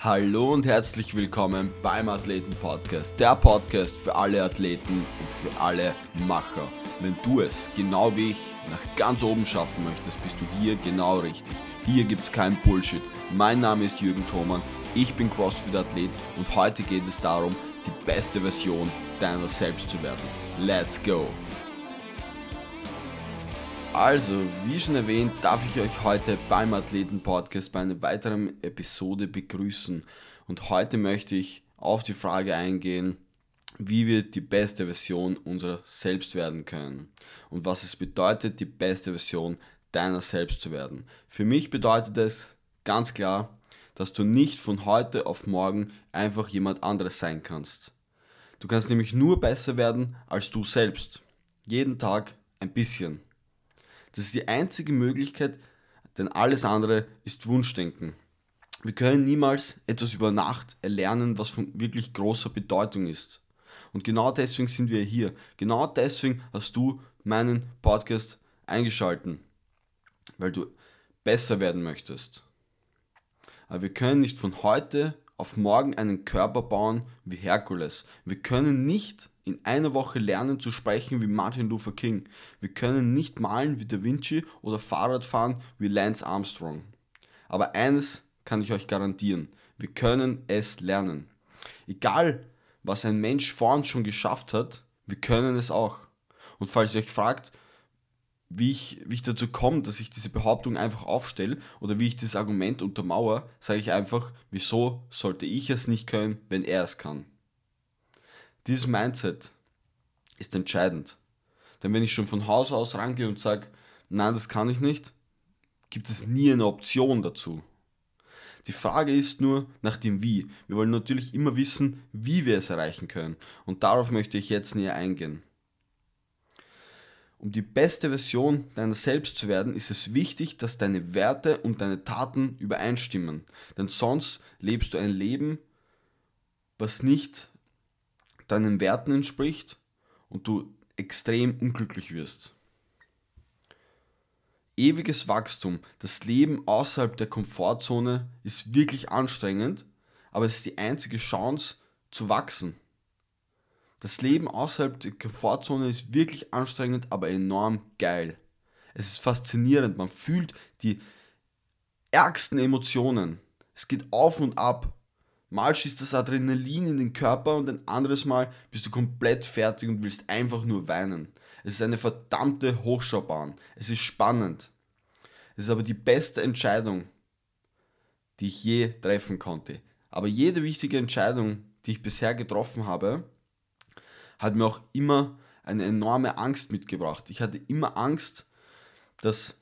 Hallo und herzlich willkommen beim Athleten Podcast, der Podcast für alle Athleten und für alle Macher. Wenn du es genau wie ich nach ganz oben schaffen möchtest, bist du hier genau richtig. Hier gibt es kein Bullshit. Mein Name ist Jürgen Thoman, ich bin CrossFit-Athlet und heute geht es darum, die beste Version deiner selbst zu werden. Let's go! Also, wie schon erwähnt, darf ich euch heute beim Athleten Podcast bei einer weiteren Episode begrüßen. Und heute möchte ich auf die Frage eingehen, wie wir die beste Version unserer selbst werden können und was es bedeutet, die beste Version deiner selbst zu werden. Für mich bedeutet es ganz klar, dass du nicht von heute auf morgen einfach jemand anderes sein kannst. Du kannst nämlich nur besser werden als du selbst. Jeden Tag ein bisschen. Das ist die einzige Möglichkeit, denn alles andere ist Wunschdenken. Wir können niemals etwas über Nacht erlernen, was von wirklich großer Bedeutung ist. Und genau deswegen sind wir hier. Genau deswegen hast du meinen Podcast eingeschalten, weil du besser werden möchtest. Aber wir können nicht von heute auf morgen einen Körper bauen wie Herkules. Wir können nicht in einer Woche lernen zu sprechen wie Martin Luther King. Wir können nicht malen wie Da Vinci oder Fahrrad fahren wie Lance Armstrong. Aber eines kann ich euch garantieren, wir können es lernen. Egal, was ein Mensch vor uns schon geschafft hat, wir können es auch. Und falls ihr euch fragt, wie ich, wie ich dazu komme, dass ich diese Behauptung einfach aufstelle oder wie ich das Argument untermauere, sage ich einfach, wieso sollte ich es nicht können, wenn er es kann. Dieses Mindset ist entscheidend. Denn wenn ich schon von Haus aus rangehe und sage, nein, das kann ich nicht, gibt es nie eine Option dazu. Die Frage ist nur nach dem Wie. Wir wollen natürlich immer wissen, wie wir es erreichen können. Und darauf möchte ich jetzt näher eingehen. Um die beste Version deiner selbst zu werden, ist es wichtig, dass deine Werte und deine Taten übereinstimmen. Denn sonst lebst du ein Leben, was nicht deinen Werten entspricht und du extrem unglücklich wirst. Ewiges Wachstum, das Leben außerhalb der Komfortzone ist wirklich anstrengend, aber es ist die einzige Chance zu wachsen. Das Leben außerhalb der Komfortzone ist wirklich anstrengend, aber enorm geil. Es ist faszinierend, man fühlt die ärgsten Emotionen. Es geht auf und ab Mal schießt das Adrenalin in den Körper und ein anderes Mal bist du komplett fertig und willst einfach nur weinen. Es ist eine verdammte Hochschaubahn. Es ist spannend. Es ist aber die beste Entscheidung, die ich je treffen konnte. Aber jede wichtige Entscheidung, die ich bisher getroffen habe, hat mir auch immer eine enorme Angst mitgebracht. Ich hatte immer Angst, dass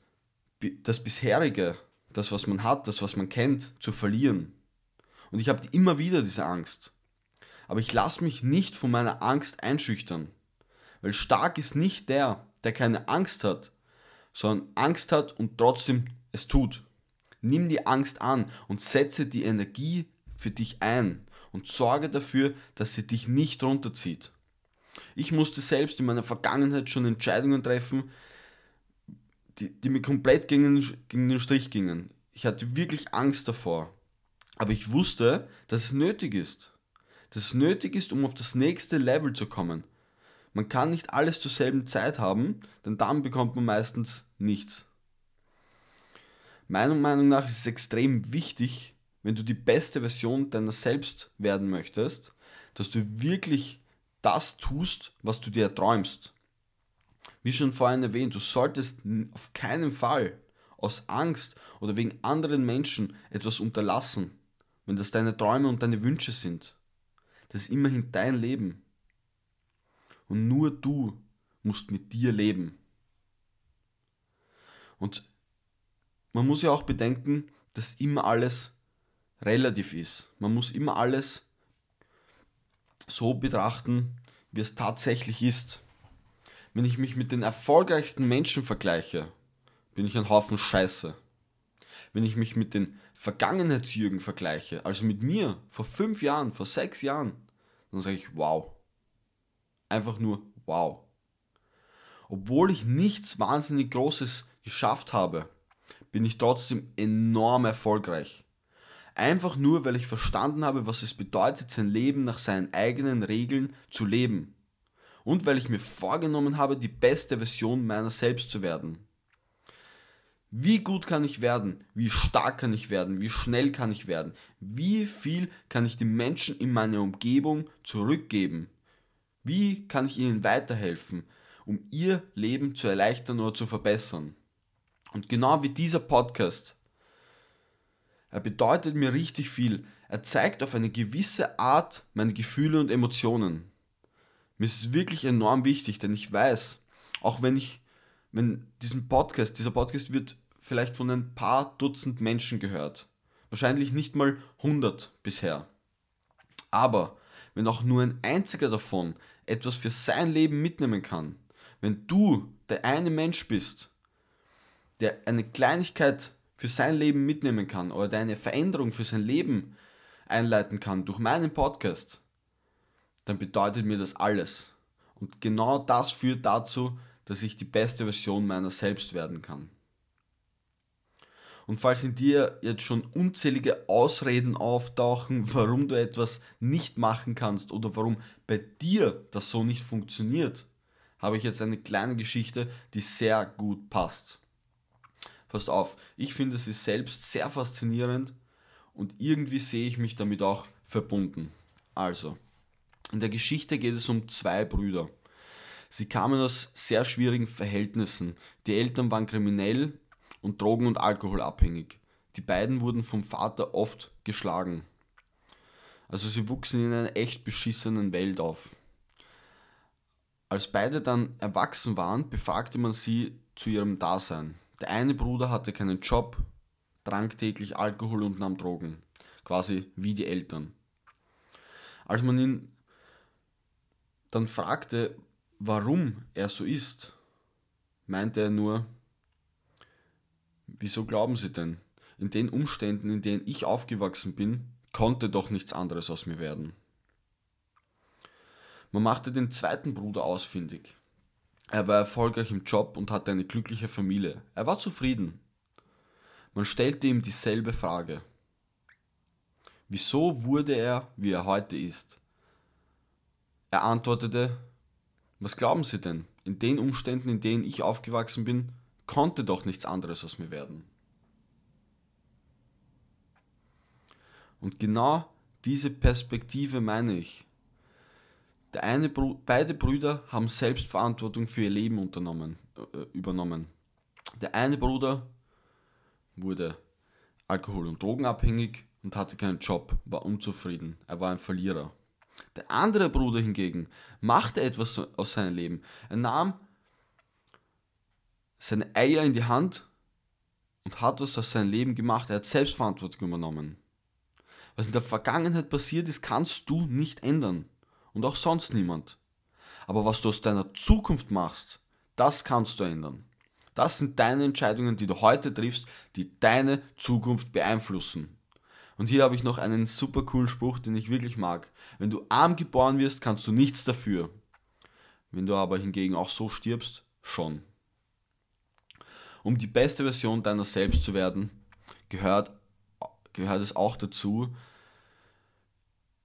das bisherige, das was man hat, das was man kennt, zu verlieren. Und ich habe immer wieder diese Angst. Aber ich lasse mich nicht von meiner Angst einschüchtern. Weil stark ist nicht der, der keine Angst hat, sondern Angst hat und trotzdem es tut. Nimm die Angst an und setze die Energie für dich ein und sorge dafür, dass sie dich nicht runterzieht. Ich musste selbst in meiner Vergangenheit schon Entscheidungen treffen, die, die mir komplett gegen, gegen den Strich gingen. Ich hatte wirklich Angst davor. Aber ich wusste, dass es nötig ist. Dass es nötig ist, um auf das nächste Level zu kommen. Man kann nicht alles zur selben Zeit haben, denn dann bekommt man meistens nichts. Meiner Meinung nach ist es extrem wichtig, wenn du die beste Version deiner selbst werden möchtest, dass du wirklich das tust, was du dir träumst. Wie schon vorhin erwähnt, du solltest auf keinen Fall aus Angst oder wegen anderen Menschen etwas unterlassen wenn das deine Träume und deine Wünsche sind. Das ist immerhin dein Leben. Und nur du musst mit dir leben. Und man muss ja auch bedenken, dass immer alles relativ ist. Man muss immer alles so betrachten, wie es tatsächlich ist. Wenn ich mich mit den erfolgreichsten Menschen vergleiche, bin ich ein Haufen Scheiße wenn ich mich mit den Vergangenheitsjürgen vergleiche, also mit mir vor fünf Jahren, vor sechs Jahren, dann sage ich wow. Einfach nur wow. Obwohl ich nichts wahnsinnig Großes geschafft habe, bin ich trotzdem enorm erfolgreich. Einfach nur, weil ich verstanden habe, was es bedeutet, sein Leben nach seinen eigenen Regeln zu leben. Und weil ich mir vorgenommen habe, die beste Version meiner selbst zu werden. Wie gut kann ich werden? Wie stark kann ich werden? Wie schnell kann ich werden? Wie viel kann ich den Menschen in meiner Umgebung zurückgeben? Wie kann ich ihnen weiterhelfen, um ihr Leben zu erleichtern oder zu verbessern? Und genau wie dieser Podcast, er bedeutet mir richtig viel. Er zeigt auf eine gewisse Art meine Gefühle und Emotionen. Mir ist es wirklich enorm wichtig, denn ich weiß, auch wenn ich, wenn diesen Podcast, dieser Podcast wird vielleicht von ein paar Dutzend Menschen gehört. Wahrscheinlich nicht mal 100 bisher. Aber wenn auch nur ein einziger davon etwas für sein Leben mitnehmen kann, wenn du der eine Mensch bist, der eine Kleinigkeit für sein Leben mitnehmen kann oder der eine Veränderung für sein Leben einleiten kann durch meinen Podcast, dann bedeutet mir das alles. Und genau das führt dazu, dass ich die beste Version meiner selbst werden kann. Und falls in dir jetzt schon unzählige Ausreden auftauchen, warum du etwas nicht machen kannst oder warum bei dir das so nicht funktioniert, habe ich jetzt eine kleine Geschichte, die sehr gut passt. Passt auf, ich finde sie selbst sehr faszinierend und irgendwie sehe ich mich damit auch verbunden. Also, in der Geschichte geht es um zwei Brüder. Sie kamen aus sehr schwierigen Verhältnissen. Die Eltern waren kriminell und drogen- und alkoholabhängig. Die beiden wurden vom Vater oft geschlagen. Also sie wuchsen in einer echt beschissenen Welt auf. Als beide dann erwachsen waren, befragte man sie zu ihrem Dasein. Der eine Bruder hatte keinen Job, trank täglich Alkohol und nahm Drogen, quasi wie die Eltern. Als man ihn dann fragte, warum er so ist, meinte er nur, wieso glauben Sie denn? In den Umständen, in denen ich aufgewachsen bin, konnte doch nichts anderes aus mir werden. Man machte den zweiten Bruder ausfindig. Er war erfolgreich im Job und hatte eine glückliche Familie. Er war zufrieden. Man stellte ihm dieselbe Frage. Wieso wurde er, wie er heute ist? Er antwortete, was glauben Sie denn? In den Umständen, in denen ich aufgewachsen bin, konnte doch nichts anderes aus mir werden. Und genau diese Perspektive meine ich. Der eine, beide Brüder haben Selbstverantwortung für ihr Leben unternommen, äh, übernommen. Der eine Bruder wurde alkohol- und drogenabhängig und hatte keinen Job, war unzufrieden, er war ein Verlierer. Der andere Bruder hingegen machte etwas aus seinem Leben. Er nahm seine Eier in die Hand und hat was aus seinem Leben gemacht. Er hat Selbstverantwortung übernommen. Was in der Vergangenheit passiert ist, kannst du nicht ändern. Und auch sonst niemand. Aber was du aus deiner Zukunft machst, das kannst du ändern. Das sind deine Entscheidungen, die du heute triffst, die deine Zukunft beeinflussen. Und hier habe ich noch einen super coolen Spruch, den ich wirklich mag. Wenn du arm geboren wirst, kannst du nichts dafür. Wenn du aber hingegen auch so stirbst, schon. Um die beste Version deiner selbst zu werden, gehört, gehört es auch dazu,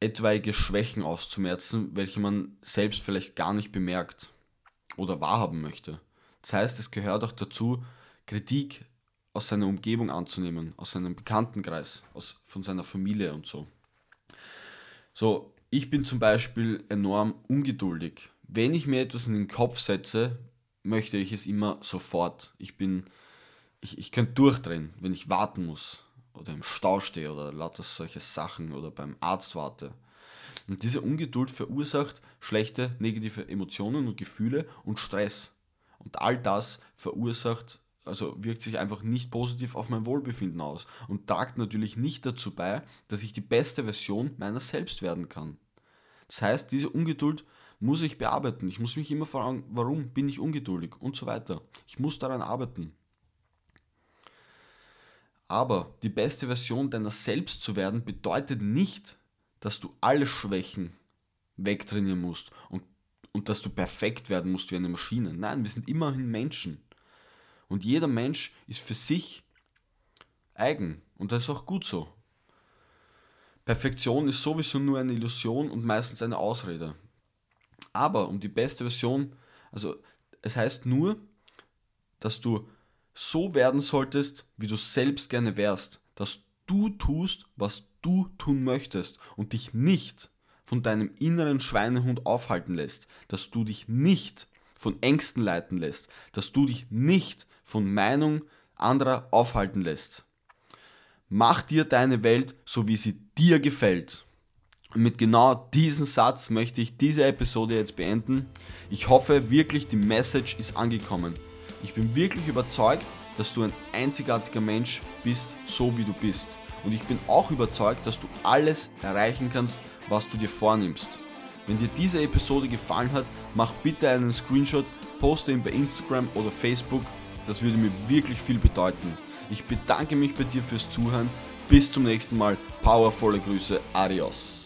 etwaige Schwächen auszumerzen, welche man selbst vielleicht gar nicht bemerkt oder wahrhaben möchte. Das heißt, es gehört auch dazu, Kritik aus seiner Umgebung anzunehmen, aus seinem Bekanntenkreis, aus, von seiner Familie und so. So, ich bin zum Beispiel enorm ungeduldig. Wenn ich mir etwas in den Kopf setze, möchte ich es immer sofort. Ich bin, ich, ich könnte durchdrehen, wenn ich warten muss oder im Stau stehe oder lauter solche Sachen oder beim Arzt warte. Und diese Ungeduld verursacht schlechte negative Emotionen und Gefühle und Stress. Und all das verursacht, also wirkt sich einfach nicht positiv auf mein Wohlbefinden aus und tragt natürlich nicht dazu bei, dass ich die beste Version meiner selbst werden kann. Das heißt, diese Ungeduld muss ich bearbeiten. Ich muss mich immer fragen, warum bin ich ungeduldig und so weiter. Ich muss daran arbeiten. Aber die beste Version deiner selbst zu werden bedeutet nicht, dass du alle Schwächen wegtrainieren musst und, und dass du perfekt werden musst wie eine Maschine. Nein, wir sind immerhin Menschen. Und jeder Mensch ist für sich eigen. Und das ist auch gut so. Perfektion ist sowieso nur eine Illusion und meistens eine Ausrede. Aber um die beste Version, also es heißt nur, dass du so werden solltest, wie du selbst gerne wärst, dass du tust, was du tun möchtest und dich nicht von deinem inneren Schweinehund aufhalten lässt, dass du dich nicht von Ängsten leiten lässt, dass du dich nicht von Meinung anderer aufhalten lässt. Mach dir deine Welt so, wie sie dir gefällt. Und mit genau diesem Satz möchte ich diese Episode jetzt beenden. Ich hoffe wirklich, die Message ist angekommen. Ich bin wirklich überzeugt, dass du ein einzigartiger Mensch bist, so wie du bist. Und ich bin auch überzeugt, dass du alles erreichen kannst, was du dir vornimmst. Wenn dir diese Episode gefallen hat, mach bitte einen Screenshot, poste ihn bei Instagram oder Facebook. Das würde mir wirklich viel bedeuten. Ich bedanke mich bei dir fürs Zuhören. Bis zum nächsten Mal. Powervolle Grüße. Adios.